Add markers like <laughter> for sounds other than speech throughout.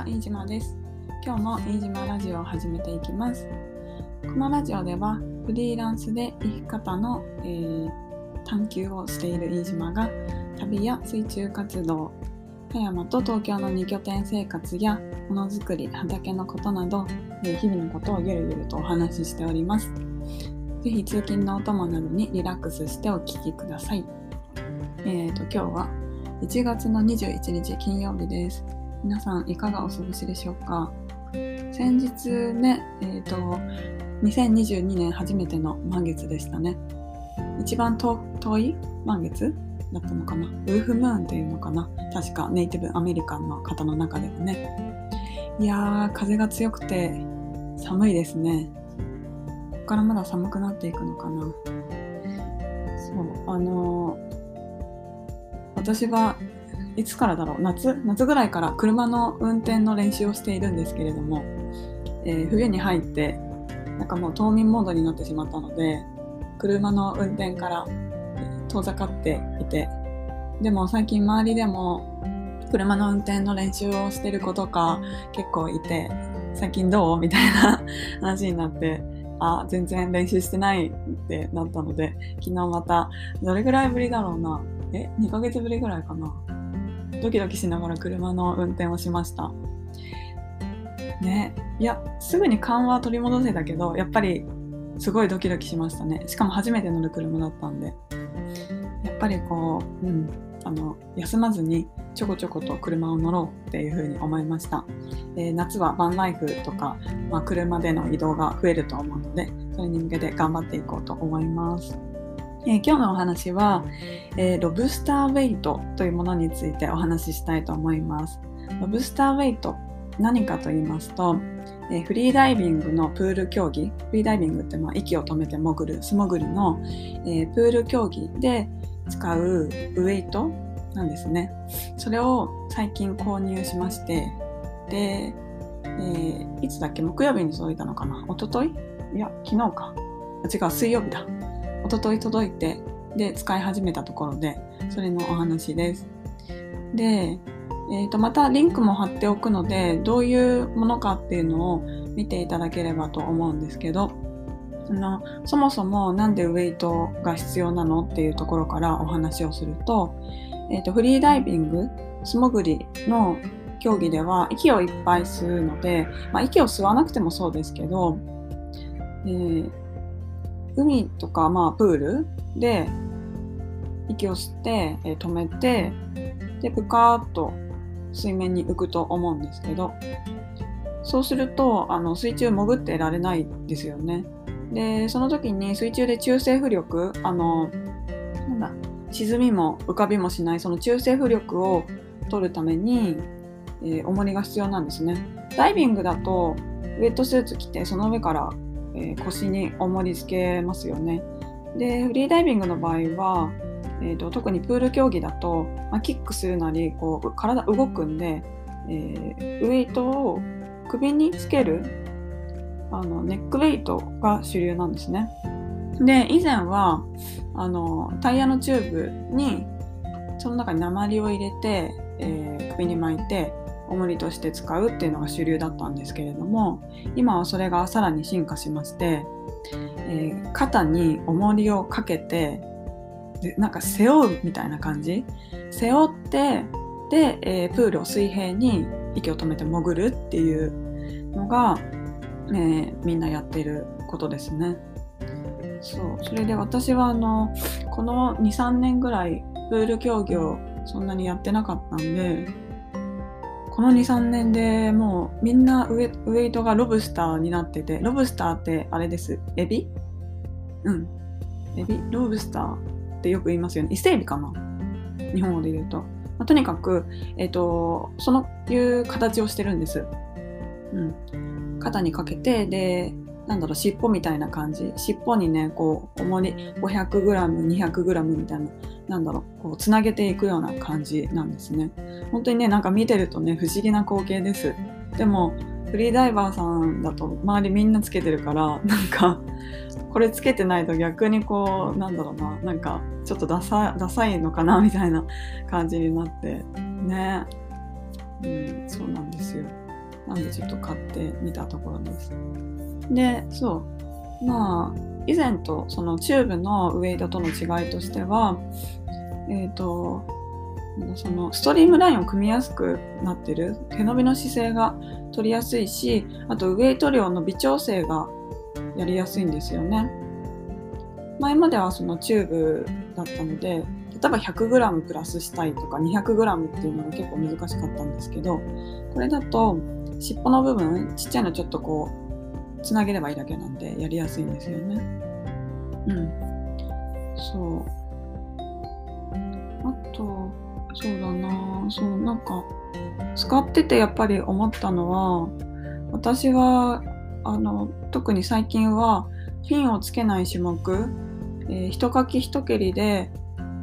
は飯島です。今日も飯島ラジオを始めていきます。このラジオではフリーランスで生き方の、えー、探求をしている飯島が旅や水中活動富山と東京の2拠点生活やものづくり畑のことなど、えー、日々のことをゆるゆるとお話ししております。ぜひ通勤のお供などにリラックスしてお聴きください。えーと今日は1月の21日金曜日です。皆さんいかがお過ごしでしょうか？先日ね、えっ、ー、と、2022年初めての満月でしたね。一番遠い満月だったのかな？ウルフムーンっていうのかな？確かネイティブアメリカンの方の中ではね。いやー、風が強くて寒いですね。ここからまだ寒くなっていくのかな？そう、あのー、私はいつからだろう？夏？夏ぐらいから車の運転の練習をしているんですけれども、えー、冬に入ってなんかもう冬眠モードになってしまったので車の運転から遠ざかっていてでも最近周りでも車の運転の練習をしてる子とか結構いて最近どう？みたいな <laughs> 話になってあ全然練習してないってなったので昨日またどれぐらいぶりだろうな？え2ヶ月ぶりぐらいかな？ドキドキしながら車の運転をしました。ね、いやすぐに緩和取り戻せたけどやっぱりすごいドキドキしましたね。しかも初めて乗る車だったんで。やっぱりこう、うん、あの休まずにちょこちょこと車を乗ろうっていうふうに思いました、えー、夏はバンライフとか、まあ、車での移動が増えると思うのでそれに向けて頑張っていこうと思います。えー、今日のお話は、えー、ロブスターウェイトというものについてお話ししたいと思います。ロブスターウェイト何かと言いますと、えー、フリーダイビングのプール競技フリーダイビングってまあ息を止めて潜る素潜りの、えプール競技で使うウェイトなんですね。それを最近購入しましてで、えいつだっけ？木曜日に届いたのかな？一昨日？いや昨日か。違う水曜日だ。一昨日届いてで使い始めたところでそれのお話です。で、えー、とまたリンクも貼っておくのでどういうものかっていうのを見ていただければと思うんですけどそのそもそも何でウェイトが必要なのっていうところからお話をすると,、えー、とフリーダイビング素潜りの競技では息をいっぱい吸うので、まあ、息を吸わなくてもそうですけど、えー、海とか、まあ、プールで息を吸って、えー、止めてでぷかーっと水面に浮くと思うんですけどそうするとあの水中潜ってられないですよね。でその時に水中で中性浮力あのなんだ沈みも浮かびもしないその中性浮力を取るために、えー、重りが必要なんですね。ダイビングだとウェットスーツ着てその上からえ、腰に重りつけますよね。でフリーダイビングの場合は、えーと、特にプール競技だと、まあ、キックするなりこう体動くん。で、えー、ウェイトを首につけるあのネックウェイトが主流なん。ですね。で以前はあのタイヤのチューブにその中に鉛を入れて、えー、首に巻いて重りとして使うっていうのが主流だったんですけれども今はそれがさらに進化しまして、えー、肩に重りをかけてでなんか背負うみたいな感じ？背負ってで、えー、プールを水平に息を止めて潜るっていうのが、えー、みんなやってることですね。そうそれで私はあのこの23年ぐらいプール競技をそんなにやってなかったんでこの23年でもうみんなウェウェイトがロブスターになっててロブスターってあれです。エビ？うん。エビ？ロブスターってよく言いますよね。伊勢エビかな？日本語で言うと、まあ、とにかく、えっ、ー、とそのいう形をしてるんです、うん、肩にかけてでなんだろう尻尾みたいな感じ。尻尾にねこう重り 500g200g みたいな。なんだろうこうつなげていくような感じなんですね。本当にねなんか見てるとね不思議な光景です。でもフリーダイバーさんだと周りみんなつけてるからなんかこれつけてないと逆にこうなんだろうななんかちょっとダサダサいのかなみたいな感じになって。ね。うんそうなんですよ。なんでちょっと買ってみたところです。でそう。まあ以前とそのチューブのウェイトとの違いとしてはえっ、ー、とそのストリームラインを組みやすくなってる手伸びの姿勢が取りやすいしあとウェイト量の微調整がやりやすいんですよね。前まではそのチューブだったので例えば 100g プラスしたいとか 200g っていうのが結構難しかったんですけどこれだと尻尾の部分ちっちゃいのちょっとこうつなげればいいだけなんでやりやすいんですよね。うん。そう。あとそうだな。そうなんか使っててやっぱり思ったのは私はあの特に最近はフィンをつけない種目、えー、一かき一蹴りで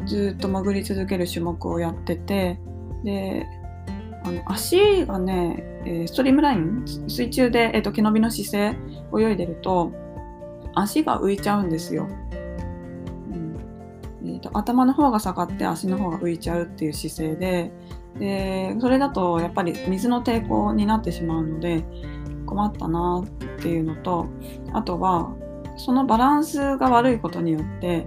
ずっと潜り続ける種目をやっててであの足がね、え、ストリームライン？水中で、えーと、毛伸びの姿勢泳いでると足が浮いちゃうんですよ。うん。えーと、頭の方が下がって足の方が浮いちゃうっていう姿勢ででそれだとやっぱり水の抵抗になってしまうので困ったなっていうのとあとはそのバランスが悪いことによって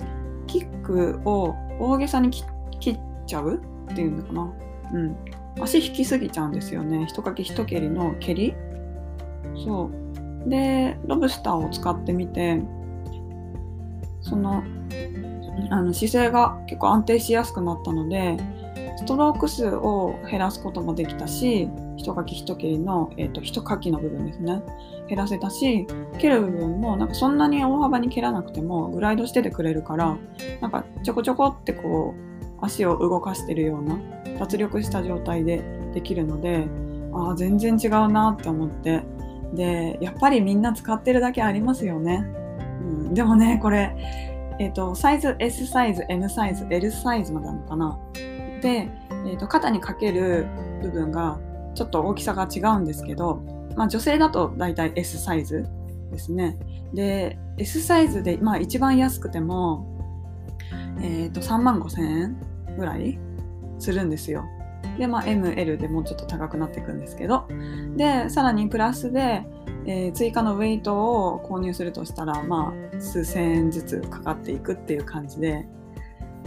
キックを大げさに切っちゃうっていうのかな、うん、足引きすぎちゃうんですよね。一かき一蹴りの蹴り。そう。でロブスターを使ってみてそのあの姿勢が結構安定しやすくなったのでストローク数を減らすこともできたし一かき一蹴りの、えーと、一かきの部分ですね。減らせたし蹴る部分もなんかそんなに大幅に蹴らなくてもグライドしててくれるからなんかちょこちょこってこう足を動かしてるような脱力した状態でできるのでああ全然違うなって思ってでやっぱりみんな使ってるだけありますよね、うん、でもねこれえっ、ー、と、サイズ S サイズ、M サイズ、L サイズまであるのかな。で、えーと、肩にかける部分がちょっと大きさが違うんですけど、まあ、女性だと大体 S サイズですね。で、S サイズで、まあ、一番安くても、えっ、ー、と、3万5千円ぐらいするんですよ。で、まあ、M、L でもうちょっと高くなっていくんですけど。で、さらにプラスで、えー、追加のウェイトを購入するとしたら、まあ、数千円ずつかかっていくっていう感じで、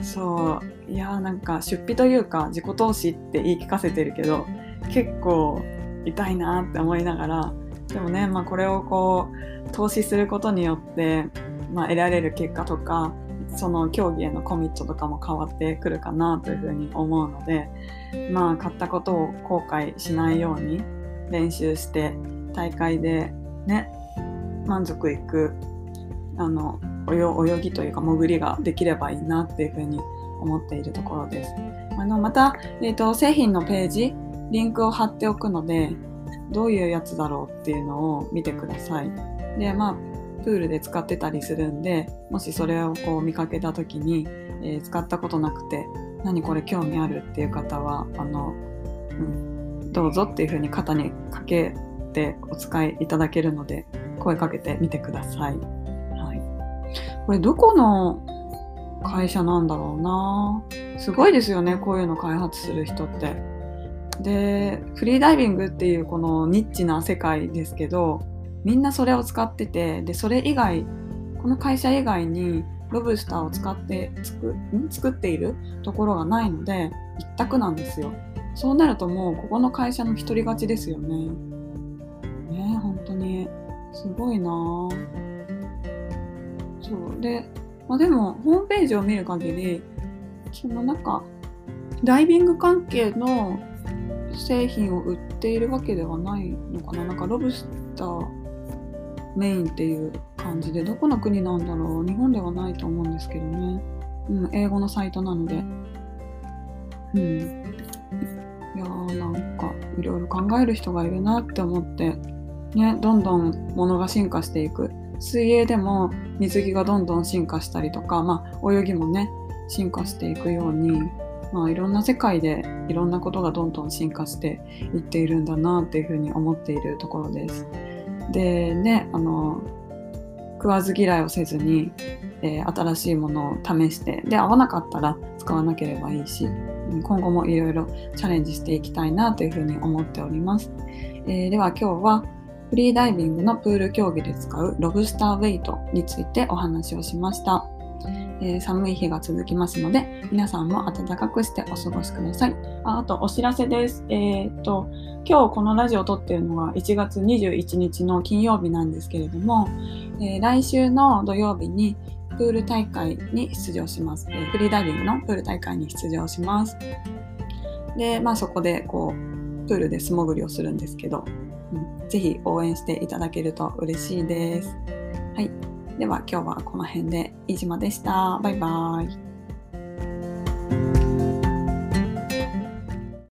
そう、いやなんか出費というか自己投資って言い聞かせてるけど、結構痛いなって思いながら、でもね、まあ、これをこう、投資することによって、まあ、得られる結果とか、その競技へのコミットとかも変わってくるかなというふうに思うので、まあ、買ったことを後悔しないように練習して大会でね満足いくあの泳ぎというか潜りができればいいなっていうふうに思っているところです。あのまた、えーと、製品のページリンクを貼っておくのでどういうやつだろうっていうのを見てください。でまあプールで使ってたりするんでもしそれをこう見かけた時に、えー、使ったことなくて何これ興味あるっていう方はあの、うん、どうぞっていうふうに肩にかけてお使いいただけるので声かけてみてください。はい、これどこの会社なんだろうなすごいですよねこういうの開発する人って。でフリーダイビングっていうこのニッチな世界ですけどみんなそれを使っててでそれ以外この会社以外にロブスターを使って作作っているところがないので一択なんですよ。そうなるともうここの会社の独り勝ちですよね。ね本当に。すごいな。そう。で、まあ、でもホームページを見る限りそのなんかダイビング関係の製品を売っているわけではないのかな。なんかロブスターメインっていう感じでどこの国なんだろう日本ではないと思うんですけどね、うん、英語のサイトなので。うん。いやーなんかいろいろ考える人がいるなって思って。ね、どんどんものが進化していく。水泳でも水着がどんどん進化したりとか、まあ、泳ぎもね進化していくように、まあ、いろんな世界でいろんなことがどんどん進化していっているんだなっていうふうに思っているところです。でねあの食わず嫌いをせずにえー、新しいものを試してで合わなかったら使わなければいいし今後もいろいろチャレンジしていきたいなというふうに思っております、えー、では今日はフリーダイビングのプール競技で使うロブスターウェイトについてお話をしました、えー、寒い日が続きますので皆さんも暖かくしてお過ごしくださいああとお知らせですえっ、と今日このラジオを撮っているのが1月21日の金曜日なんですけれども、えー、来週の土曜日にプール大会に出場します。えフリーダイビングのプール大会に出場します。で、まあそこでこう、プールで素潜りをするんですけど、うん、ぜひ応援していただけると嬉しいです。はい。では今日はこの辺で飯島でした。バイバーイ。